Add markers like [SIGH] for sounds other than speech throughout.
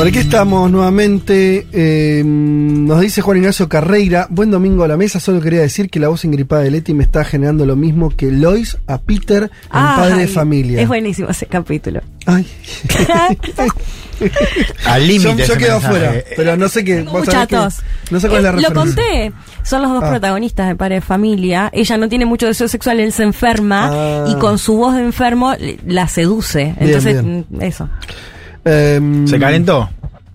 Bueno, aquí estamos nuevamente. eh, nos dice Juan Ignacio Carreira. Buen domingo a la mesa. Solo quería decir que la voz engripada de Leti me está generando lo mismo que Lois a Peter en Padre de Familia. Es buenísimo ese capítulo. Ay. [LAUGHS] Al límite. yo quedo afuera, pero no sé qué. vos sabés que- Muchachos. no sé cuál es la Eh, referencia. Lo conté. Son los dos Ah. protagonistas de Padre de Familia. Ella no tiene mucho deseo sexual, él se enferma Ah. y con su voz de enfermo la seduce. Bien, Entonces, bien. mm, eso. Em, ¿Se calentó?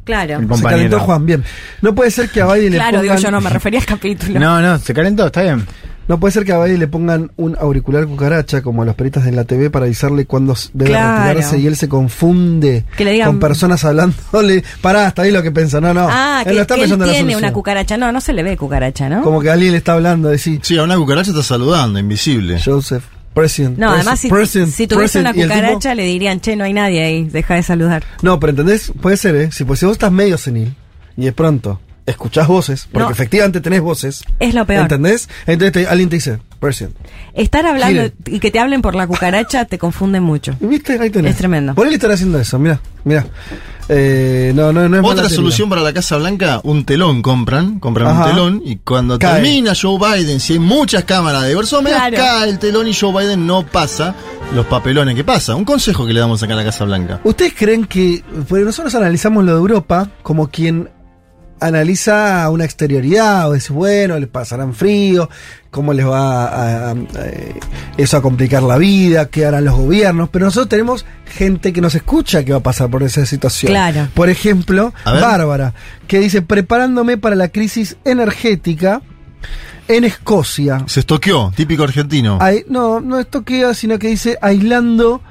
Claro. Se calentó Juan, bien. No puede ser que a Baidi le Claro, digo pongan. yo, no me refería al capítulo. No, no, se calentó, está bien. No puede ser que a Baidi le pongan un auricular cucaracha como a los peritas de la TV para avisarle cuándo s- debe Claro. retirarse y él se confunde Que le digan- con personas hablándole. Pará, hasta ahí lo que piensa. No, no. Ah, él que, está que él en tiene una cucaracha. No, no se le ve cucaracha, ¿no? Como que alguien le está hablando, decir, Sí, a una cucaracha está saludando, invisible. Joseph, president. No, además si, president, si tuviese una president", y el tipo- cucaracha le dirían, che, no hay nadie ahí, deja de saludar. no, pero ¿entendés? Puede ser, ¿eh? Si, pues, si vos estás medio senil y de pronto escuchás voces, porque No. efectivamente tenés voces. Es lo peor. ¿Entendés? Entonces te- alguien te dice, president. Estar hablando y que te hablen por la cucaracha te confunde mucho. ¿Y [LAUGHS] ¿Viste? Ahí tenés. Es tremendo. Por él estar haciendo eso, mira, mira. Eh, no, no, no es Otra teoría. solución para la Casa Blanca, un telón compran, compran Ajá. un telón y cuando Cae. termina Joe Biden, si hay muchas cámaras de Versómedas, Claro. cae el telón y Joe Biden no pasa los papelones que pasa. Un consejo que le damos acá a la Casa Blanca. ¿Ustedes creen que, porque nosotros analizamos lo de Europa como quien analiza una exterioridad o dice, bueno, les pasarán frío, cómo les va a, a- a- eh, eso a complicar la vida, qué harán los gobiernos, pero nosotros tenemos gente que nos escucha que va a pasar por esa situación. Claro. Por ejemplo. Bárbara, que dice, preparándome para la crisis energética en Escocia. Se estoqueó, típico argentino. No, no es toquea, sino que dice aislando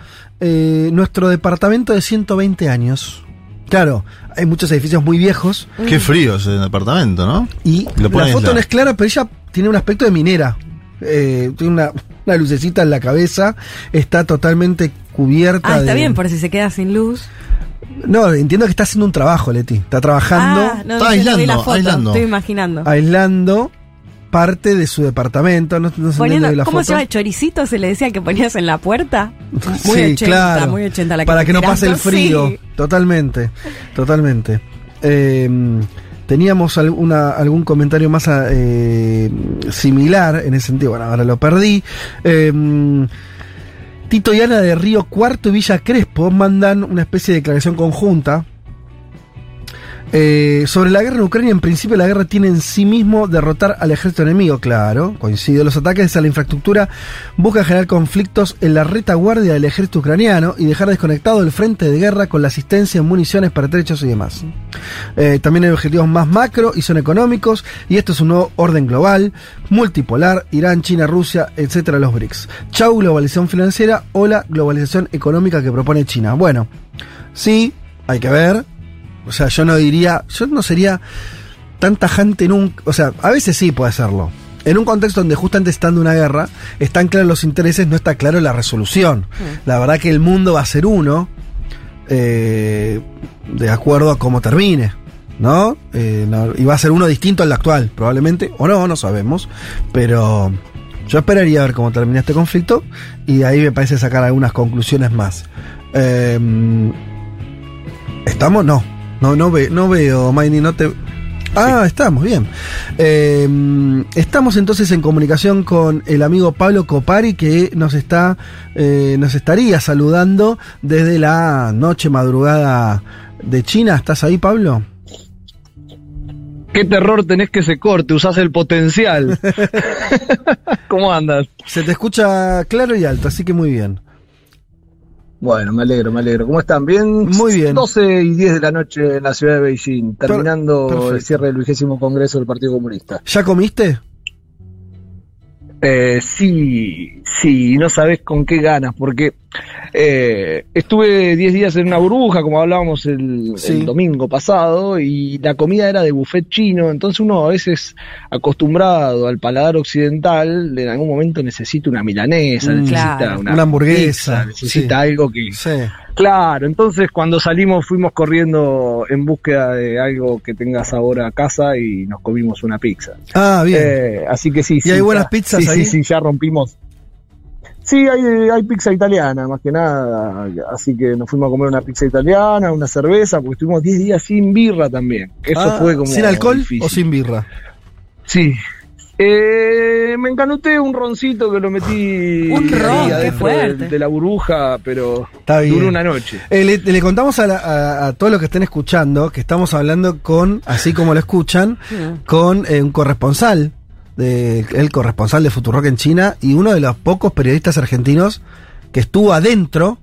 eh, nuestro departamento de 120 años. Claro, hay muchos edificios muy viejos Qué frío ese departamento, ¿no? y la foto no es clara, pero ella tiene un aspecto de minera. Eh, tiene una, una lucecita en la cabeza, está totalmente cubierta. Ah, está de- bien, por si se queda sin luz. No, entiendo que está haciendo un trabajo, Leti. Está trabajando, Ah, no, Está aislando, la foto, aislando. estoy imaginando. aislando parte de su departamento. No, no Poniendo, la ¿Cómo foto. se llama? ¿Choricito se le decía que ponías en la puerta? [LAUGHS] Muy sí, 80, claro. muy 80 la Para que no pase el frío. Sí. Totalmente, totalmente. Eh, teníamos alguna, algún comentario más eh, similar en ese sentido. Bueno, ahora lo perdí. Eh, Tito y Ana de Río Cuarto y Villa Crespo mandan una especie de declaración conjunta. Eh, sobre la guerra en Ucrania, en principio la guerra tiene en sí mismo derrotar al ejército enemigo, claro, coincide. Los ataques a la infraestructura buscan generar conflictos en la retaguardia del ejército ucraniano y dejar desconectado el frente de guerra con la asistencia en municiones, pertrechos y demás. Eh, también hay objetivos más macro y son económicos, y esto es un nuevo orden global, multipolar, Irán, China, Rusia, etcétera, los BRICS. Chau, globalización financiera o la globalización económica que propone China. Bueno, sí, hay que ver. O sea, yo no diría, yo no sería tan tajante un... O sea, a veces sí puede serlo. En un contexto donde justamente estando una guerra, están claros los intereses, no está claro la resolución. La verdad que el mundo va a ser uno, eh, de acuerdo a cómo termine. ¿No? Eh, no- Y va a ser uno distinto al actual, probablemente, o no, no sabemos. Pero yo esperaría ver cómo termina este conflicto y de ahí me parece sacar algunas conclusiones más. Eh, ¿Estamos? No. No, no, ve, no veo, Maini, no te... Ah, estamos, bien. Eh, estamos entonces en comunicación con el amigo Pablo Copari que nos está, eh, nos estaría saludando desde la noche madrugada de China. ¿Estás ahí, Pablo? ¿Qué terror tenés que se corte? Usás el potencial. [LAUGHS] ¿Cómo andas? Se te escucha claro y alto, así que muy bien. Bueno, me alegro, me alegro. ¿Cómo están? ¿Bien? Muy bien. 12 y 10 de la noche en la ciudad de Beijing, terminando perfecto. el cierre del vigésimo Congreso del Partido Comunista. ¿Ya comiste? Eh, sí, sí, no sabes con qué ganas, porque eh, estuve 10 días en una burbuja, como hablábamos el, Sí. el domingo pasado, y la comida era de buffet chino, entonces uno a veces acostumbrado al paladar occidental, en algún momento necesita una milanesa, Mm, necesita claro. una, Una hamburguesa, pizza, necesita sí. algo que... Sí. Claro, entonces cuando salimos fuimos corriendo en búsqueda de algo que tenga sabor a casa y nos comimos una pizza. Ah, bien. Eh, así que sí, ¿Y sí. hay buenas pizzas sí, ahí? Sí, sí, ya rompimos. Sí, hay, hay pizza italiana, más que nada. Así que nos fuimos a comer una pizza italiana, una cerveza, porque estuvimos 10 días sin birra también. Eso Ah, fue como. ¿Sin alcohol difícil. o sin birra? Sí. Eh, me encanuté un roncito que lo metí Un ron, qué fuerte. de, de la burbuja, pero Está bien. duró una noche. Eh, le, le contamos a, la- a- a todos los que estén escuchando que estamos hablando con, así como lo escuchan, con eh, un corresponsal, de, el corresponsal de Futurock en China y uno de los pocos periodistas argentinos que estuvo adentro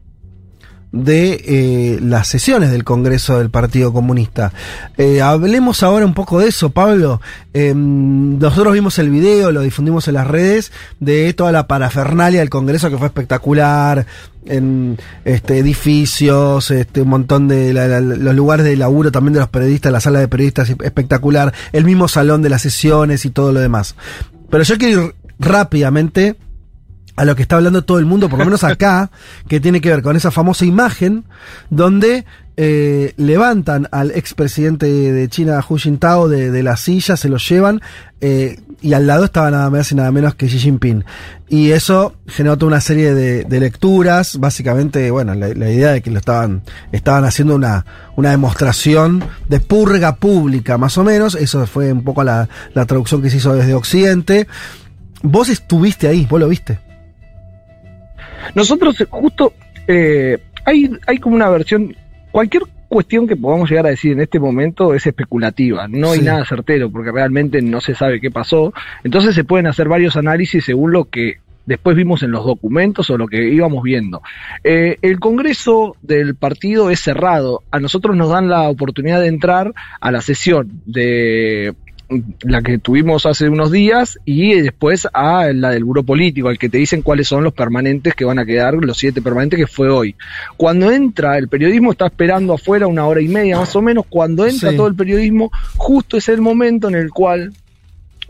de eh, las sesiones del Congreso del Partido Comunista. Eh, hablemos ahora un poco de eso, Pablo. Eh, nosotros vimos el video, lo difundimos en las redes, de toda la parafernalia del Congreso que fue espectacular, en este, edificios, este, un montón de los lugares de laburo también de los periodistas, la sala de periodistas espectacular, el mismo salón de las sesiones y todo lo demás. Pero yo quiero ir rápidamente a lo que está hablando todo el mundo, por lo menos acá, [LAUGHS] que tiene que ver con esa famosa imagen donde eh, levantan al expresidente de China, Hu Jintao, de, de la silla, se lo llevan, eh, y al lado estaba nada más y nada menos que Xi Jinping. Y eso generó toda una serie de, de lecturas, básicamente, bueno, la, la idea de que lo estaban, estaban haciendo una, una demostración de purga pública, más o menos, eso fue un poco la, la traducción que se hizo desde Occidente. Vos estuviste ahí, vos lo viste. Nosotros eh, justo eh, hay, hay como una versión, cualquier cuestión que podamos llegar a decir en este momento es especulativa, no hay Sí. nada certero porque realmente no se sabe qué pasó, entonces se pueden hacer varios análisis según lo que después vimos en los documentos o lo que íbamos viendo. Eh, el Congreso del partido es cerrado, a nosotros nos dan la oportunidad de entrar a la sesión de la que tuvimos hace unos días y después a la del Buró Político, al que te dicen cuáles son los permanentes que van a quedar, los siete permanentes que fue hoy. Cuando entra, el periodismo está esperando afuera una hora y media más o menos, cuando entra Sí. todo el periodismo, justo es el momento en el cual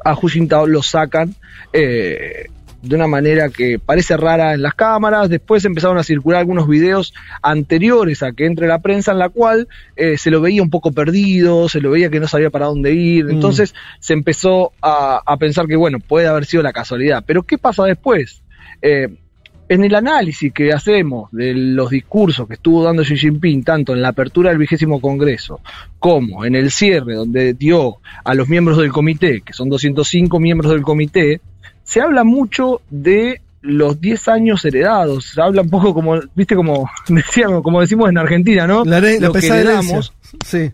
a Hu Jintao lo sacan eh, de una manera que parece rara en las cámaras. Después empezaron a circular algunos videos anteriores a que entre la prensa en la cual eh, se lo veía un poco perdido, se lo veía que no sabía para dónde ir. Mm. Entonces se empezó a, a pensar que, bueno, puede haber sido la casualidad. Pero ¿qué pasa después? Eh, en el análisis que hacemos de los discursos que estuvo dando Xi Jinping, tanto en la apertura del vigésimo Congreso como en el cierre, donde dio a los miembros del comité, que son 205 miembros del comité, se habla mucho de los 10 años heredados, se habla un poco como, viste, como [LAUGHS] decíamos, como decimos en Argentina, ¿no? La, Lo que heredamos, Sí.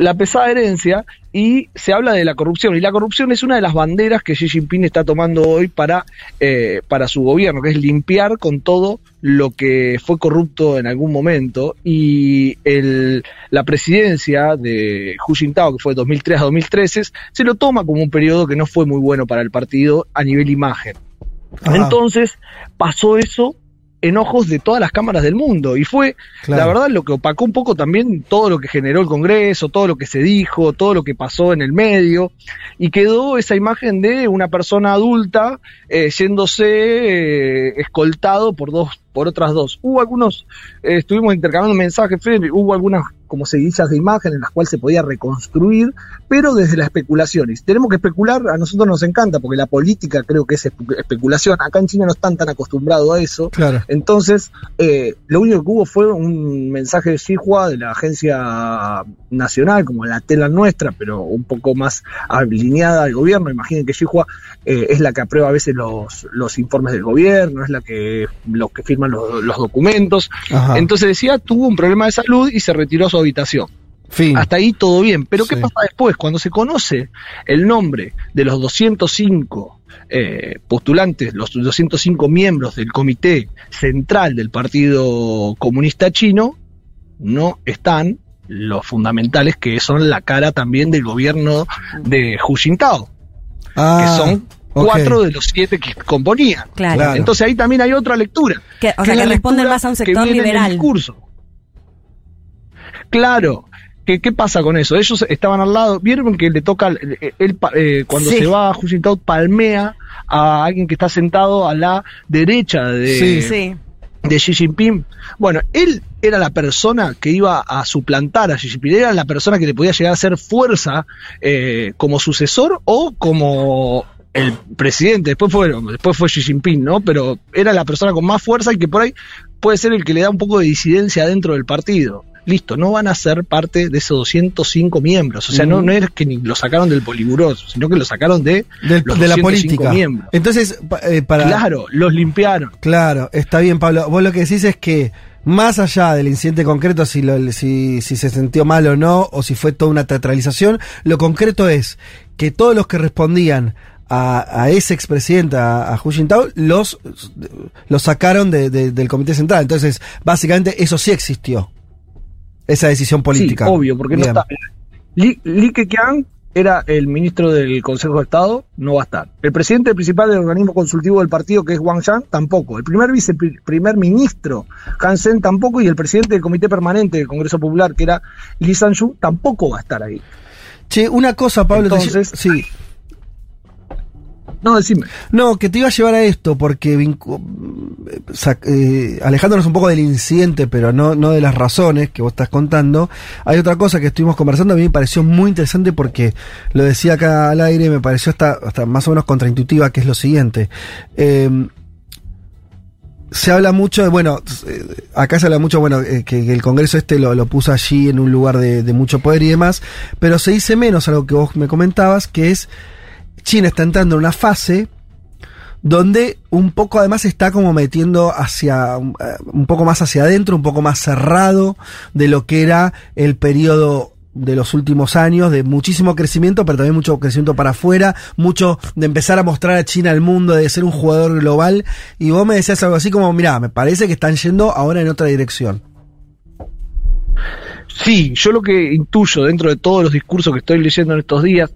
La pesada herencia y se habla de la corrupción. Y la corrupción es una de las banderas que Xi Jinping está tomando hoy para, eh, para su gobierno, que es limpiar con todo lo que fue corrupto en algún momento. Y el, la presidencia de Hu Jintao, que fue de 2003 a 2013, se lo toma como un periodo que no fue muy bueno para el partido a nivel imagen. Ajá, Entonces pasó eso en ojos de todas las cámaras del mundo y fue claro. la verdad lo que opacó un poco también todo lo que generó el Congreso, todo lo que se dijo, todo lo que pasó en el medio y quedó esa imagen de una persona adulta eh, yéndose eh, escoltado por dos por otras dos. Hubo algunos, eh, estuvimos intercambiando mensajes, Fede, hubo algunas como seguillas de imagen en las cuales se podía reconstruir, pero desde la especulación. Y si tenemos que especular, a nosotros nos encanta, porque la política creo que es espe- especulación. Acá en China no están tan acostumbrados a eso. Claro. Entonces, eh, lo único que hubo fue un mensaje de Xinhua de la agencia nacional, como la tela nuestra, pero un poco más alineada al gobierno. Imaginen que Xinhua eh, es la que aprueba a veces los, los informes del gobierno, es la que los que firman los, los documentos. Ajá. Entonces decía, tuvo un problema de salud y se retiró a su habitación. fin. Hasta ahí todo bien. Pero ¿qué Sí. pasa después? Cuando se conoce el nombre de los 205 eh, postulantes, los 205 miembros del comité central del Partido Comunista Chino, no están los fundamentales que son la cara también del gobierno de Hu Jintao, Ah, que son Ok. cuatro de los siete que componían. Claro. Entonces ahí también hay otra lectura. Que- o sea, que responden más a un que sector viene en el liberal. discurso. Claro. ¿Qué, ¿Qué pasa con eso? Ellos estaban al lado, vieron que le toca, eh, él, pa- eh, cuando Sí. se va a Hu Jintao palmea a alguien que está sentado a la derecha de, Sí. Sí. de Xi Jinping. Bueno, él era la persona que iba a suplantar a Xi Jinping, era la persona que le podía llegar a hacer fuerza eh, como sucesor o como el presidente. Después fue, después fue Xi Jinping, ¿no? Pero era la persona con más fuerza y que por ahí puede ser el que le da un poco de disidencia dentro del partido. Listo, no van a ser parte de esos 205 miembros. O sea, no, no es que ni lo sacaron del poliburoso, sino que lo sacaron de, Del- los de la 205 política. miembros. Entonces, eh, para. Claro, los limpiaron. Claro, está bien, Pablo. Vos lo que decís es que más allá del incidente concreto, si, lo, si, si se sintió mal o no, o si fue toda una teatralización, lo concreto es que todos los que respondían a, a ese expresidente, a, a Hu Jintao, los, los sacaron de- de- del Comité Central. Entonces, básicamente, eso sí existió. Esa decisión política. Sí, obvio, porque Bien. no está. Li, Li Keqiang era el ministro del Consejo de Estado, no va a estar. El presidente principal del organismo consultivo del partido, que es Wang Yang, tampoco. El primer viceprimer ministro, Han Sen, tampoco. Y el presidente del Comité Permanente del Congreso Popular, que era Li Sanju, tampoco va a estar ahí. Che, una cosa, Pablo. te- Entonces- sí. No, decime. No, que te iba a llevar a esto, porque eh, eh, alejándonos un poco del incidente, pero no, no de las razones que vos estás contando, hay otra cosa que estuvimos conversando, a mí me pareció muy interesante porque lo decía acá al aire, me pareció hasta, hasta más o menos contraintuitiva, que es lo siguiente. Eh, se habla mucho de, bueno, eh, acá se habla mucho, bueno, que, el Congreso este lo, lo puso allí en un lugar de, de mucho poder y demás, pero se dice menos algo que vos me comentabas, que es China está entrando en una fase donde un poco además está como metiendo hacia un eh, un poco más hacia adentro, un poco más cerrado de lo que era el periodo de los últimos años, de muchísimo crecimiento, pero también mucho crecimiento para afuera, mucho de empezar a mostrar a China al mundo, de ser un jugador global. Y vos me decías algo así como, mirá, me parece que están yendo ahora en otra dirección. Sí, yo lo que intuyo dentro de todos los discursos que estoy leyendo en estos días,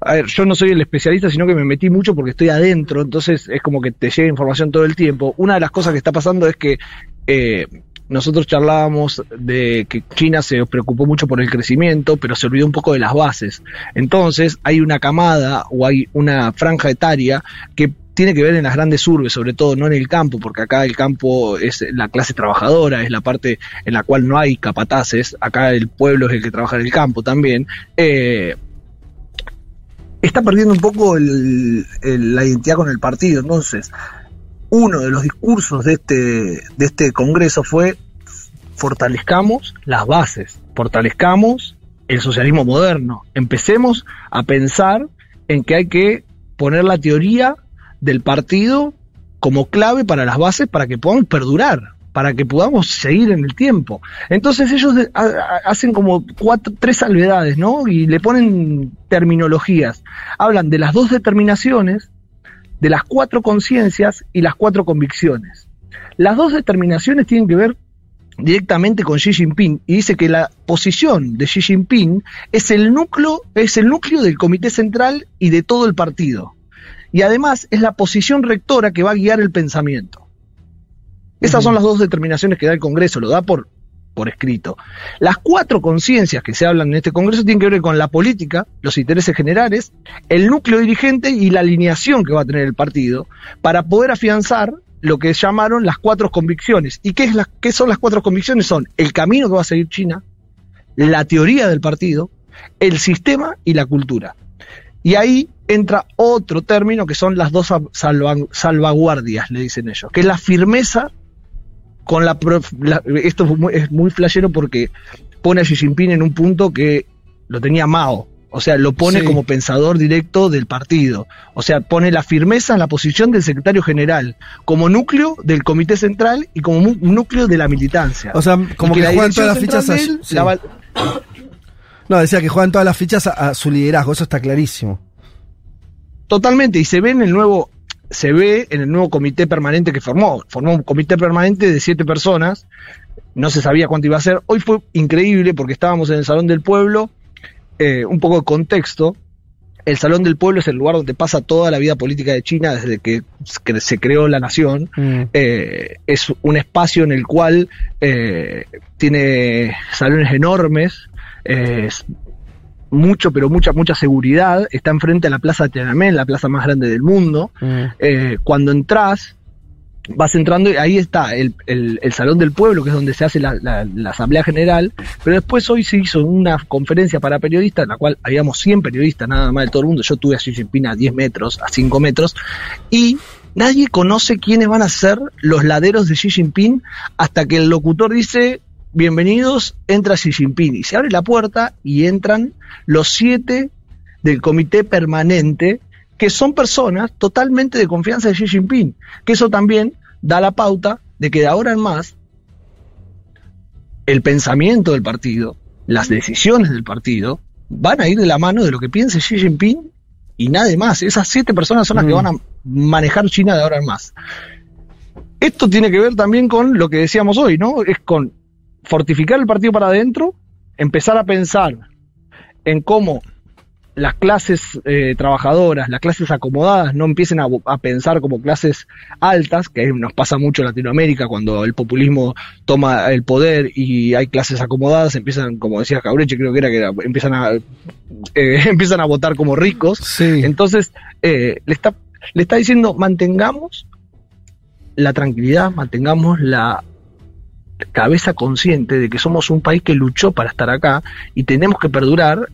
a ver, yo no soy el especialista, sino que me metí mucho porque estoy adentro, entonces es como que te llega información todo el tiempo. Una de las cosas que está pasando es que eh, nosotros charlábamos de que China se preocupó mucho por el crecimiento, pero se olvidó un poco de las bases. Entonces hay una camada o hay una franja etaria que tiene que ver en las grandes urbes, sobre todo no en el campo, porque acá el campo es la clase trabajadora, es la parte en la cual no hay capataces, acá el pueblo es el que trabaja en el campo también. Eh, está perdiendo un poco el- la identidad con el partido. Entonces, uno de los discursos de este, de este congreso fue fortalezcamos las bases, fortalezcamos el socialismo moderno, empecemos a pensar en que hay que poner la teoría del partido como clave para las bases para que podamos perdurar, para que podamos seguir en el tiempo. Entonces ellos hacen como cuatro, tres salvedades, ¿no? Y le ponen terminologías. Hablan de las dos determinaciones, de las cuatro conciencias y las cuatro convicciones. Las dos determinaciones tienen que ver directamente con Xi Jinping y dice que la posición de Xi Jinping es el núcleo, es el núcleo del comité central y de todo el partido. Y además es la posición rectora que va a guiar el pensamiento. Esas son las dos determinaciones que da el Congreso, lo da por, por escrito. Las cuatro conciencias que se hablan en este Congreso tienen que ver con la política, los intereses generales, el núcleo dirigente y la alineación que va a tener el partido para poder afianzar lo que llamaron las cuatro convicciones. ¿Y qué, es las, qué son las cuatro convicciones? Son el camino que va a seguir China, la teoría del partido, el sistema y la cultura. Y ahí entra otro término que son las dos salva- salvaguardias, le dicen ellos, que es la firmeza con la, la- esto es muy, es muy flashero porque pone a Xi Jinping en un punto que lo tenía Mao. O sea, lo pone Sí. como pensador directo del partido. O sea, pone la firmeza en la posición del secretario general, como núcleo del comité central y como núcleo de la militancia. O sea, como que la juegan todas las fichas a- de él sí. la va- No, decía que juegan todas las fichas a, a su liderazgo, eso está clarísimo. Totalmente, y se ve en el nuevo, se ve en el nuevo comité permanente que formó. Formó un comité permanente de siete personas, no se sabía cuánto iba a ser. Hoy fue increíble porque estábamos en el Salón del Pueblo, eh, un poco de contexto. el Salón del Pueblo es el lugar donde pasa toda la vida política de China desde que se creó la nación. Mm. Eh, es un espacio en el cual eh, tiene salones enormes, es mucho, pero mucha, mucha seguridad. Está enfrente a la Plaza Tiananmen, la plaza más grande del mundo. Mm. Eh, cuando entras, vas entrando y ahí está el, el- el Salón del Pueblo, que es donde se hace la, la- la Asamblea General, pero después hoy se hizo una conferencia para periodistas, en la cual habíamos 100 periodistas nada más de todo el mundo, yo tuve a Xi Jinping a 10 metros, a 5 metros, y nadie conoce quiénes van a ser los laderos de Xi Jinping hasta que el locutor dice... Bienvenidos, entra Xi Jinping. Y se abre la puerta y entran los siete del comité permanente, que son personas totalmente de confianza de Xi Jinping. Que eso también da la pauta de que de ahora en más el pensamiento del partido, las decisiones del partido, van a ir de la mano de lo que piense Xi Jinping y nadie más. Esas siete personas son las que Mm. van a manejar China de ahora en más. Esto tiene que ver también con lo que decíamos hoy, ¿no? Es con fortificar el partido para adentro, empezar a pensar en cómo las clases eh, trabajadoras, las clases acomodadas, no empiecen a, a pensar como clases altas, que nos pasa mucho en Latinoamérica cuando el populismo toma el poder y hay clases acomodadas, empiezan, como decía Cabreche, creo que era que era- empiezan a eh, [LAUGHS] empiezan a votar como ricos. Sí. Entonces, eh, le, está, le está diciendo, mantengamos la tranquilidad, mantengamos la cabeza consciente de que somos un país que luchó para estar acá y tenemos que perdurar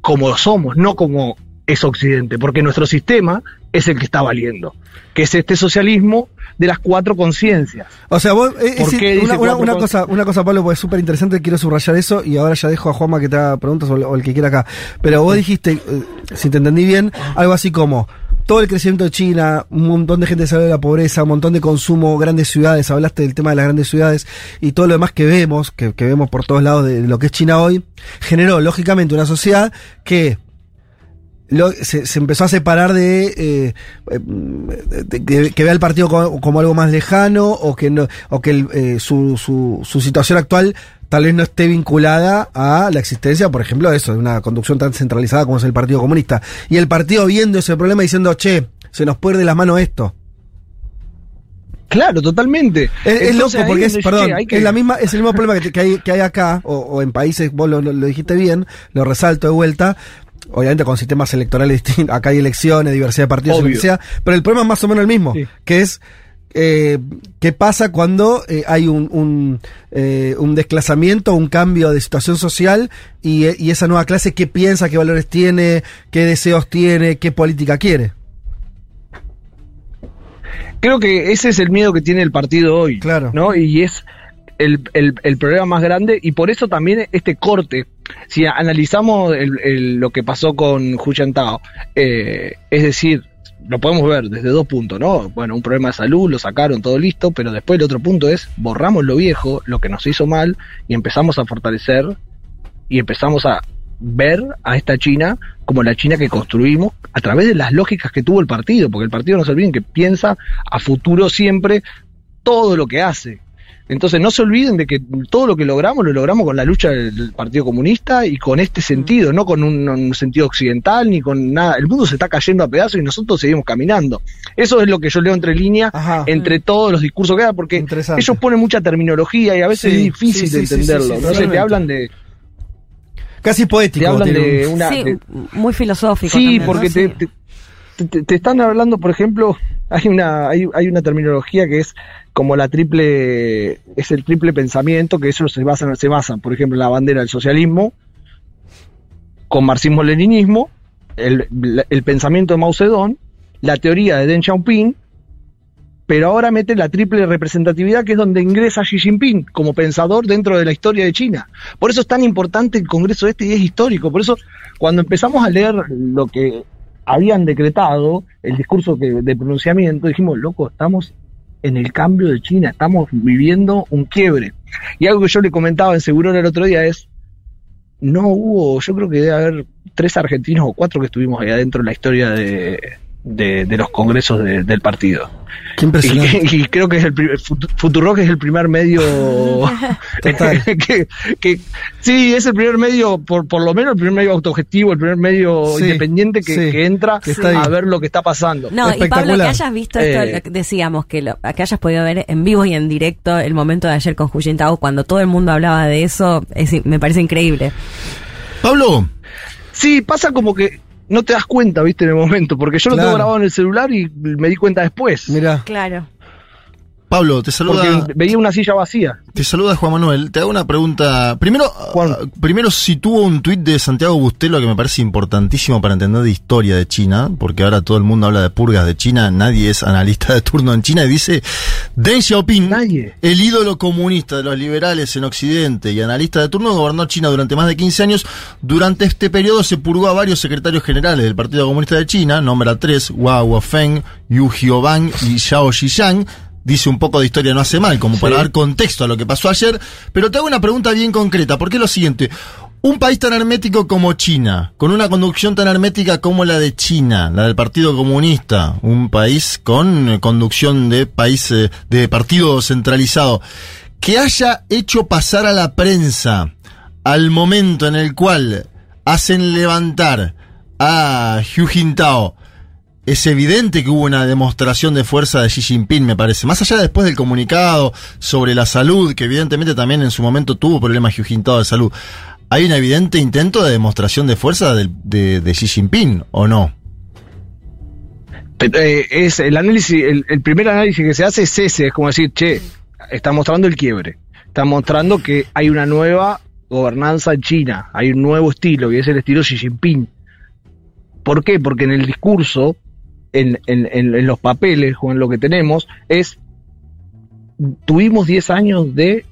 como somos, no como es Occidente, porque nuestro sistema es el que está valiendo, que es este socialismo de las cuatro conciencias. O sea, vos, eh, ¿Por es qué decir, dice una, cosa, una cosa, Pablo, porque es súper interesante, quiero subrayar eso y ahora ya dejo a Juanma que te haga preguntas o, el- o el que quiera acá. Pero vos dijiste, eh, si te entendí bien, algo así como todo el crecimiento de China, un montón de gente salió de la pobreza, un montón de consumo, grandes ciudades, hablaste del tema de las grandes ciudades y todo lo demás que vemos, que, que vemos por todos lados de lo que es China hoy, generó lógicamente una sociedad que se, se empezó a separar de, eh, que vea el partido como, como algo más lejano o que no o que el, eh, su, su, su situación actual tal vez no esté vinculada a la existencia, por ejemplo, de eso, de una conducción tan centralizada como es el Partido Comunista. Y el partido viendo ese problema diciendo, che, se nos puede de las manos esto. Claro, totalmente. Es, loco porque es perdón, che, que- es la misma, es el mismo problema que, que hay, que hay acá, o, o en países, vos lo, lo- dijiste bien, lo resalto de vuelta, obviamente con sistemas electorales distintos, acá hay elecciones, diversidad de partidos, lo que sea, pero el problema es más o menos el mismo, Sí. que es eh, qué pasa cuando eh, hay un, un, eh, un desclasamiento, un cambio de situación social y, eh, y esa nueva clase qué piensa, qué valores tiene, qué deseos tiene, qué política quiere. creo que ese es el miedo que tiene el partido hoy. Claro. ¿no? Y es el, el- el problema más grande y por eso también este corte. Si analizamos el- lo que pasó con Hu eh, es decir, lo podemos ver desde dos puntos, ¿no? Bueno, un problema de salud, lo sacaron, todo listo, pero después el otro punto es borramos lo viejo, lo que nos hizo mal, y empezamos a fortalecer y empezamos a ver a esta China como la China que construimos a través de las lógicas que tuvo el partido, porque el partido no se olviden que piensa a futuro siempre todo lo que hace. Entonces no se olviden de que todo lo que logramos lo logramos con la lucha del, Partido Comunista y con este sentido, no con un, un sentido occidental ni con nada. El mundo se está cayendo a pedazos y nosotros seguimos caminando. Eso es lo que yo leo entre líneas, entre todos los discursos que da, porque ellos ponen mucha terminología y a veces Sí, es difícil sí, de sí, entenderlo. sí, sí, no sé, te hablan de, Casi poético. te hablan de un- una, sí, de- muy filosófico. Sí, también, ¿no? porque te, Sí. te, te- están hablando, por ejemplo, [LAUGHS] hay una, hay, hay una terminología que es como la triple, es el triple pensamiento, que eso se basa, se basa, por ejemplo, en la bandera del socialismo, con marxismo-leninismo, el, el pensamiento de Mao Zedong, la teoría de Deng Xiaoping, pero ahora mete la triple representatividad, que es donde ingresa Xi Jinping como pensador dentro de la historia de China. Por eso es tan importante el Congreso este y es histórico. Por eso, cuando empezamos a leer lo que habían decretado, el discurso que, de pronunciamiento, dijimos, loco, estamos en el cambio de China, estamos viviendo un quiebre. Y algo que yo le comentaba en Seguro el otro día es, no hubo, yo creo que debe haber tres argentinos o cuatro que estuvimos ahí adentro en la historia de, de, de los congresos de- del partido. Qué impresionante. Y, [LAUGHS] y creo que es el Futurock es el primer medio [LAUGHS] Total. [LAUGHS] que, que- sí, es el primer medio, por, por lo menos el primer medio autogestivo, el primer medio Sí, independiente que, sí, que entra que está ahí. a ver lo que está pasando. No, y Pablo, que hayas visto esto, Eh. decíamos, que, lo, que hayas podido ver en vivo y en directo el momento de ayer con Hu Jintao, cuando todo el mundo hablaba de eso, es- me parece increíble. Pablo, Sí, pasa como que no te das cuenta, viste, en el momento, porque yo lo tengo grabado en el celular y me di cuenta después. Mira, Claro. Pablo, te saluda. Porque veía una silla vacía. Te saluda Juan Manuel. Te hago una pregunta. Primero, Juan. ah, primero sitúo un tuit de Santiago Bustelo que me parece importantísimo para entender de historia de China, porque ahora todo el mundo habla de purgas de China, nadie es analista de turno en China, y dice, Deng Xiaoping, Nadie. el ídolo comunista de los liberales en Occidente y analista de turno, gobernó China durante más de 15 años. Durante este periodo se purgó a varios secretarios generales del Partido Comunista de China, nombra tres, Hua Guofeng, Yu Jiobang y Xiao Xiyang. Dice un poco de historia no hace mal, como para dar contexto a lo que pasó ayer. Pero te hago una pregunta bien concreta. ¿Por qué lo siguiente? Un país tan hermético como China, con una conducción tan hermética como la de China, la del Partido Comunista, un país con eh, conducción de país de partido centralizado, que haya hecho pasar a la prensa al momento en el cual hacen levantar a Hu Jintao es evidente que hubo una demostración de fuerza de Xi Jinping, me parece. Más allá después del comunicado sobre la salud, que evidentemente también en su momento tuvo problemas Xi Jinping de salud. ¿Hay un evidente intento de demostración de fuerza de, Xi Jinping o no? Eh, es el análisis, el primer análisis que se hace es ese, es como decir, che, está mostrando el quiebre, está mostrando que hay una nueva gobernanza en China, hay un nuevo estilo, y es el estilo Xi Jinping. ¿Por qué? Porque en el discurso, en, en- en- los papeles o en lo que tenemos, es, tuvimos 10 años de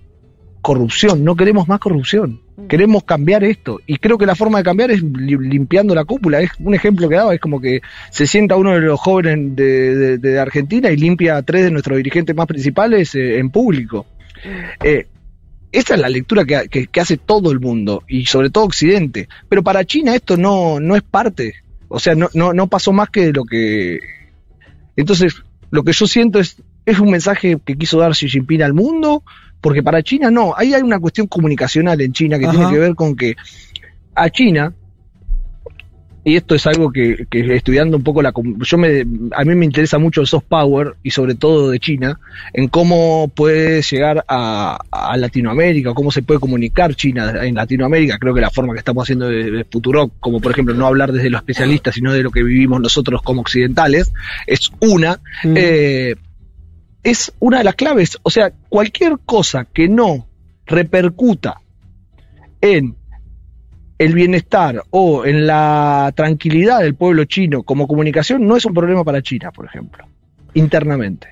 corrupción, no queremos más corrupción. Queremos cambiar esto. Y creo que la forma de cambiar es li- limpiando la cúpula. Es un ejemplo que daba, es como que se sienta uno de los jóvenes de, de- de Argentina y limpia a tres de nuestros dirigentes más principales eh, en público. Eh, esa es la lectura que, que- que hace todo el mundo, y sobre todo Occidente. Pero para China esto no, no es parte. O sea, no, no, no pasó más que lo que... Entonces, lo que yo siento es, es un mensaje que quiso dar Xi Jinping al mundo, porque para China no. Ahí hay una cuestión comunicacional en China que Ajá. tiene que ver con que a China, y esto es algo que, que estudiando un poco la yo me a mí me interesa mucho el soft power y sobre todo de China en cómo puede llegar a, a Latinoamérica cómo se puede comunicar China en Latinoamérica creo que la forma que estamos haciendo de, de Futurock como por ejemplo no hablar desde los especialistas sino de lo que vivimos nosotros como occidentales es una Mm. eh, es una de las claves. O sea, cualquier cosa que no repercuta en el bienestar o en la tranquilidad del pueblo chino como comunicación no es un problema para China, por ejemplo, internamente.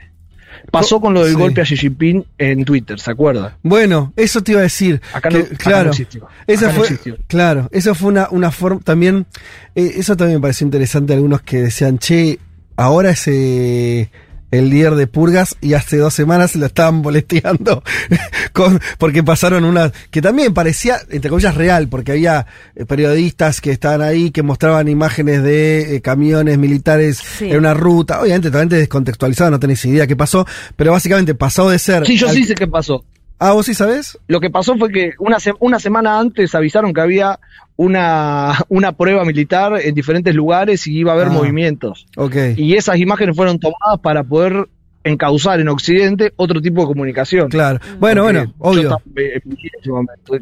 Pasó con lo del Sí. golpe a Xi Jinping en Twitter, ¿se acuerda? bueno, eso te iba a decir. Acá que- no, acá claro, no existió. Esa Acá no fue, existió. claro, eso fue una, una forma también, eh, eso también me pareció interesante algunos que decían, che, ahora es eh, el líder de Purgas y hace dos semanas lo estaban molesteando [LAUGHS] con, porque pasaron una, que también parecía, entre comillas, real, porque había eh, periodistas que estaban ahí que mostraban imágenes de eh, camiones militares Sí. en una ruta, obviamente totalmente descontextualizado, no tenés idea qué pasó, pero básicamente pasó de ser... Sí, yo al- sí sé qué pasó. Ah, vos sí sabés? Lo que pasó fue que una, se- una semana antes avisaron que había una, [LAUGHS] una prueba militar en diferentes lugares y iba a haber Ah. movimientos. Ok. Y esas imágenes fueron tomadas para poder encauzar en Occidente otro tipo de comunicación. Claro. Bueno, Porque bueno, yo obvio. estaba en ese momento.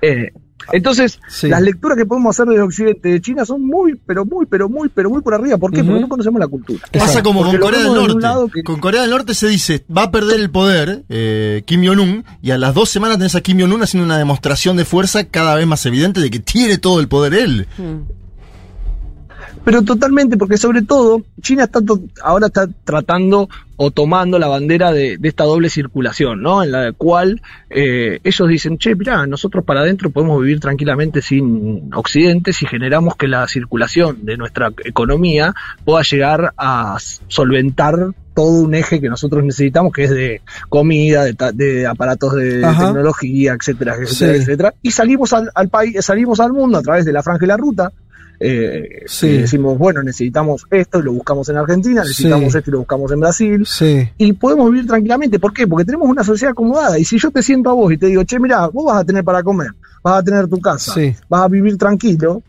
Eh, entonces, Sí. las lecturas que podemos hacer de Occidente de China son muy, pero muy, pero muy, pero muy por arriba. ¿Por qué? Porque no conocemos la cultura. Pasa Exacto. como Porque con Corea del de Norte. que- Con Corea del Norte se dice, va a perder el poder eh, Kim Jong-un, y a las dos semanas tenés a Kim Jong-un haciendo una demostración de fuerza cada vez más evidente de que tiene todo el poder él. Mm. Pero totalmente, porque sobre todo China está to- ahora está tratando o tomando la bandera de, de esta doble circulación, ¿no? En la cual eh, ellos dicen, che, mirá, nosotros para adentro podemos vivir tranquilamente sin Occidente si generamos que la circulación de nuestra economía pueda llegar a solventar todo un eje que nosotros necesitamos, que es de comida, de, ta- de aparatos de Ajá. tecnología, etcétera, etcétera, Sí. etcétera. Y salimos al, al país, salimos al mundo a través de la franja y la ruta, eh, Sí. y decimos, bueno, necesitamos esto y lo buscamos en Argentina, necesitamos Sí. esto y lo buscamos en Brasil, Sí. y podemos vivir tranquilamente. ¿Por qué? Porque tenemos una sociedad acomodada. Y si yo te siento a vos y te digo, che, mira, vos vas a tener para comer, vas a tener tu casa, vas a vivir tranquilo,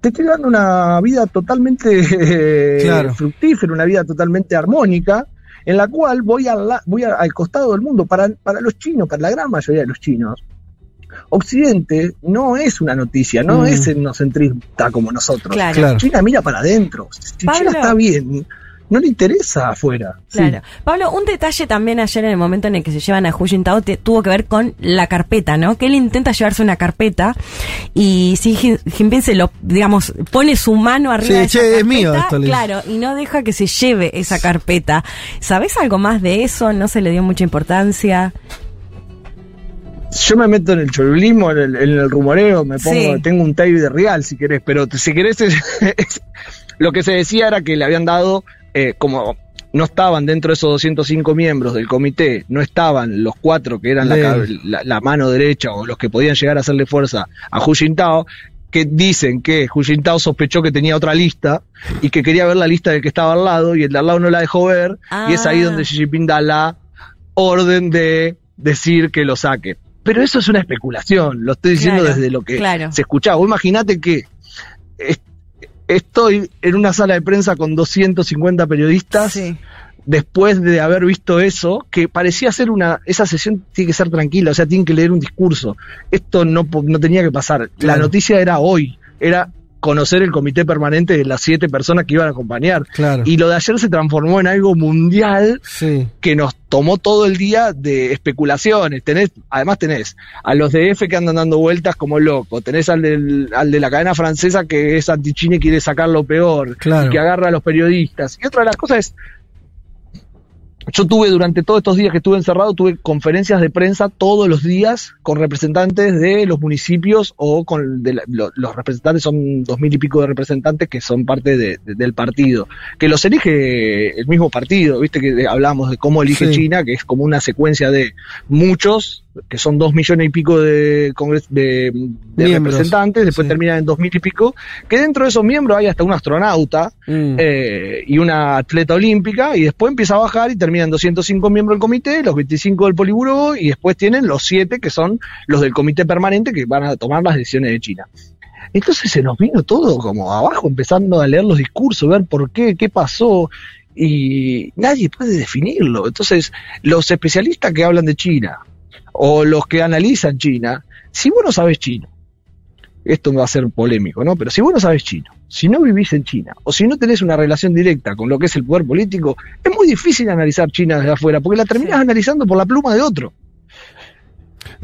te estoy dando una vida totalmente eh, Claro. fructífera, una vida totalmente armónica, en la cual voy, al la- voy al costado del mundo. Para, para los chinos, para la gran mayoría de los chinos, Occidente no es una noticia, no Mm. es etnocentrista como nosotros. Claro. Claro. China mira para adentro. Si Pablo. China está bien, no le interesa afuera. Claro. Pablo, un detalle también ayer en el momento en el que se llevan a Hu Jintao te- tuvo que ver con la carpeta, ¿no? Que él intenta llevarse una carpeta y si Jin- Jinping se lo, digamos, pone su mano arriba Sí, de esa che, carpeta, es mío esto, claro, y no deja que se lleve esa carpeta. ¿Sabés algo más de eso? ¿No se le dio mucha importancia? Yo me meto en el cholulismo, en el, en el rumoreo, me pongo, Sí. tengo un tape de real si querés, pero si querés, es- [LAUGHS] es- lo que se decía era que le habían dado, eh, como no estaban dentro de esos 205 miembros del comité, no estaban los cuatro que eran la, la- la mano derecha o los que podían llegar a hacerle fuerza a Hu Jintao, que dicen que Hu Jintao sospechó que tenía otra lista y que quería ver la lista del que estaba al lado y el de al lado no la dejó ver y es ahí Ah. donde Xi Jinping da la orden de decir que lo saque. Pero eso es una especulación, lo estoy diciendo Claro, desde lo que claro. se escuchaba. Vos imaginate que es- estoy en una sala de prensa con 250 periodistas Sí. después de haber visto eso, que parecía ser una, esa sesión tiene que ser tranquila, o sea, tienen que leer un discurso. Esto no, po- no tenía que pasar. La noticia era hoy, era conocer el comité permanente de las siete personas que iban a acompañar. Claro. Y lo de ayer se transformó en algo mundial Sí. que nos tomó todo el día de especulaciones. Tenés, además tenés a los de F que andan dando vueltas como locos, tenés al, del, al de la cadena francesa que es antichina y quiere sacar lo peor, Claro. y que agarra a los periodistas. Y otra de las cosas es, yo tuve durante todos estos días que estuve encerrado, tuve conferencias de prensa todos los días con representantes de los municipios o con de la- lo- los representantes, son dos mil y pico de representantes que son parte de- de- del partido, que los elige el mismo partido, viste que de- hablamos de cómo elige Sí. China, que es como una secuencia de muchos, que son dos millones y pico de, congres- de, de Miembros. representantes, después Sí. terminan en dos mil y pico, que dentro de esos miembros hay hasta un astronauta, Mm. eh, y una atleta olímpica, y después empieza a bajar y terminan 205 miembros del comité, los 25 del Poliburo, y después tienen los 7 que son los del comité permanente que van a tomar las decisiones de China. Entonces se nos vino todo como abajo, empezando a leer los discursos, ver por qué, qué pasó, y nadie puede definirlo. Entonces, los especialistas que hablan de China, o los que analizan China, si vos no sabes chino, esto va a ser polémico, ¿no? Pero si vos no sabes chino, si no vivís en China, o si no tenés una relación directa con lo que es el poder político, es muy difícil analizar China desde afuera, porque la terminás Sí. analizando por la pluma de otro.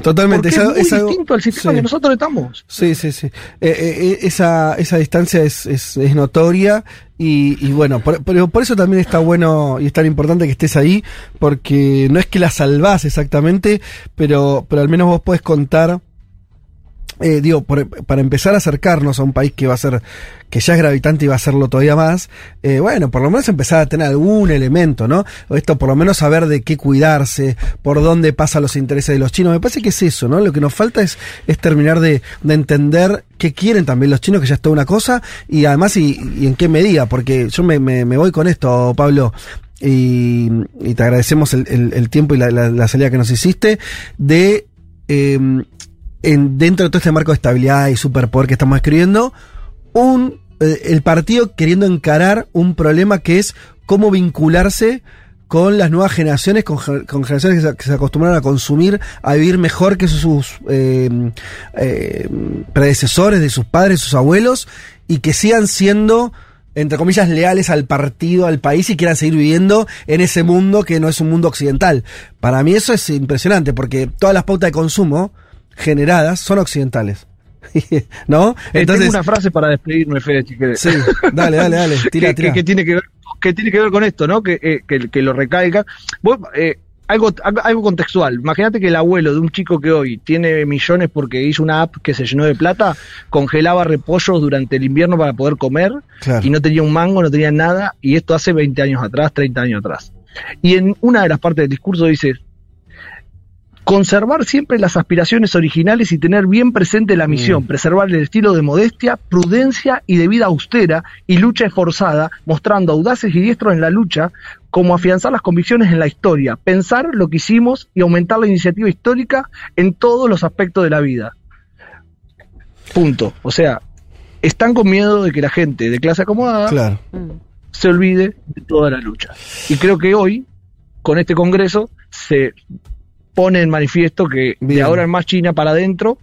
Totalmente. Porque Es, algo- es muy es algo- distinto al sistema sí. que nosotros estamos. Sí, sí, sí. Eh, eh, eh, esa, esa distancia es, es, es notoria y, y bueno, por, pero por eso también está bueno y es tan importante que estés ahí, porque no es que la salvás exactamente, pero, pero al menos vos podés contar, eh, digo, por- para empezar a acercarnos a un país que va a ser, que ya es gravitante y va a serlo todavía más, eh, bueno, por lo menos empezar a tener algún elemento, ¿no? Esto, por lo menos saber de qué cuidarse, por dónde pasan los intereses de los chinos. Me parece que es eso, ¿no? Lo que nos falta es, es terminar de, de entender qué quieren también los chinos, que ya es toda una cosa, y además y, y en qué medida, porque yo me, me, me voy con esto, Pablo. Y, y te agradecemos el, el- el tiempo y la, la- la salida que nos hiciste de eh, en, dentro de todo este marco de estabilidad y superpoder que estamos escribiendo, un, eh, el partido queriendo encarar un problema que es cómo vincularse con las nuevas generaciones, con, ge- con generaciones que se, que acostumbraron a consumir, a vivir mejor que sus eh, eh, predecesores, de sus padres, sus abuelos, y que sigan siendo, entre comillas, leales al partido, al país, y quieran seguir viviendo en ese mundo que no es un mundo occidental. Para mí eso es impresionante, porque todas las pautas de consumo generadas son occidentales. [LAUGHS] ¿No? Eh, Entonces, tengo una frase para despedirme, Fede, si querés. sí, dale, dale, dale, tira, [LAUGHS] que, tira. que- que tiene que ver que tiene que ver con esto, ¿no? Que, eh, que, que lo recalca. Vos, eh, algo, algo- algo contextual. Imagínate que el abuelo de un chico que hoy tiene millones porque hizo una app que se llenó de plata, congelaba repollos durante el invierno para poder comer Claro. y no tenía un mango, no tenía nada, y esto hace 20 años atrás, 30 años atrás. Y en una de las partes del discurso dice, conservar siempre las aspiraciones originales y tener bien presente la misión, preservar el estilo de modestia, prudencia y de vida austera y lucha esforzada, mostrando audaces y diestros en la lucha, como afianzar las convicciones en la historia, pensar lo que hicimos y aumentar la iniciativa histórica en todos los aspectos de la vida. Punto. O sea, están con miedo de que la gente de clase acomodada Claro. Mm. se olvide de toda la lucha. Y creo que hoy, con este Congreso, se pone en manifiesto que de ahora en más China para adentro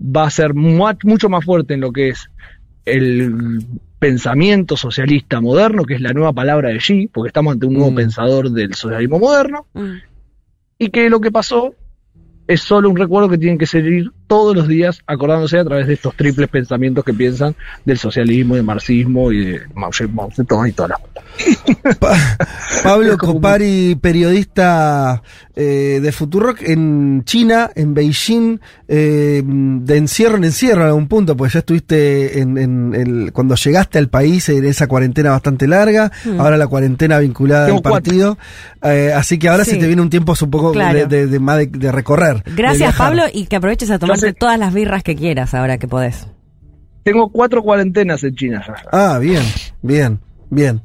va a ser mu- mucho más fuerte en lo que es el pensamiento socialista moderno, que es la nueva palabra de Xi, porque estamos ante un nuevo Mm. pensador del socialismo moderno, Mm. y que lo que pasó es solo un recuerdo que tienen que seguir todos los días acordándose a través de estos triples pensamientos que piensan del socialismo, del marxismo y de Mao Zedong y todas las cosas. [LAUGHS] Pa- Pablo Copari, periodista eh, de Futurock en China, en Beijing, eh, de encierro en encierro en algún punto, pues ya estuviste en, en el, cuando llegaste al país en esa cuarentena bastante larga, Mm. ahora la cuarentena vinculada Tengo al partido, eh, así que ahora Sí. se te viene un tiempo un poco Claro. de, de- de- más de- de recorrer. Gracias. Pablo, y que aproveches a tomarte todas las birras que quieras ahora que podés. Tengo cuatro cuarentenas en China ya. Ah, bien, bien, bien.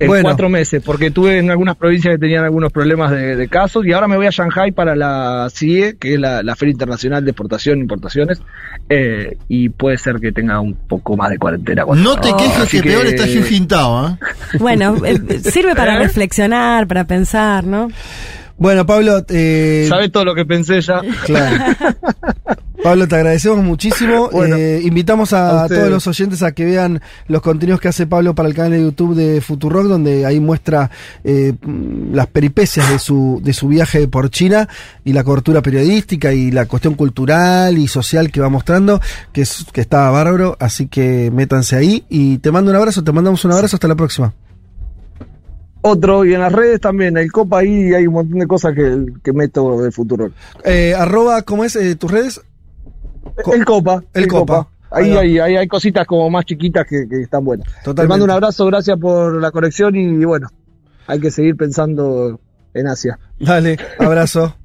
En bueno, cuatro meses, porque estuve en algunas provincias que tenían algunos problemas de, de casos y ahora me voy a Shanghai para la CIE, que es la, la Feria Internacional de Exportación e Importaciones, eh, y puede ser que tenga un poco más de cuarentena. cuando- No te quejes Así que, peor está Jintao, ¿eh? Bueno, eh, sirve para [LAUGHS] ¿Eh? reflexionar, para pensar, ¿no? Bueno, Pablo, eh, ¿Sabes todo lo que pensé ya? Claro. [LAUGHS] Pablo, te agradecemos muchísimo. [LAUGHS] Bueno, Eh, invitamos a, todos los oyentes a que vean los contenidos que hace Pablo para el canal de YouTube de Futurock, donde ahí muestra eh, las peripecias de su, de su viaje por China y la cobertura periodística y la cuestión cultural y social que va mostrando, que, es, que está bárbaro. Así que métanse ahí y te mando un abrazo, te mandamos un abrazo, hasta la próxima. Otro, y en las redes también, el Copa ahí hay un montón de cosas que, que meto de futuro. Eh, arroba, ¿cómo es eh, tus redes? Co- el Copa. el Copa. Ahí Ahí ahí hay cositas como más chiquitas que, que están buenas. Te Totalmente. mando un abrazo, gracias por la conexión y bueno, hay que seguir pensando en Asia. Dale, abrazo.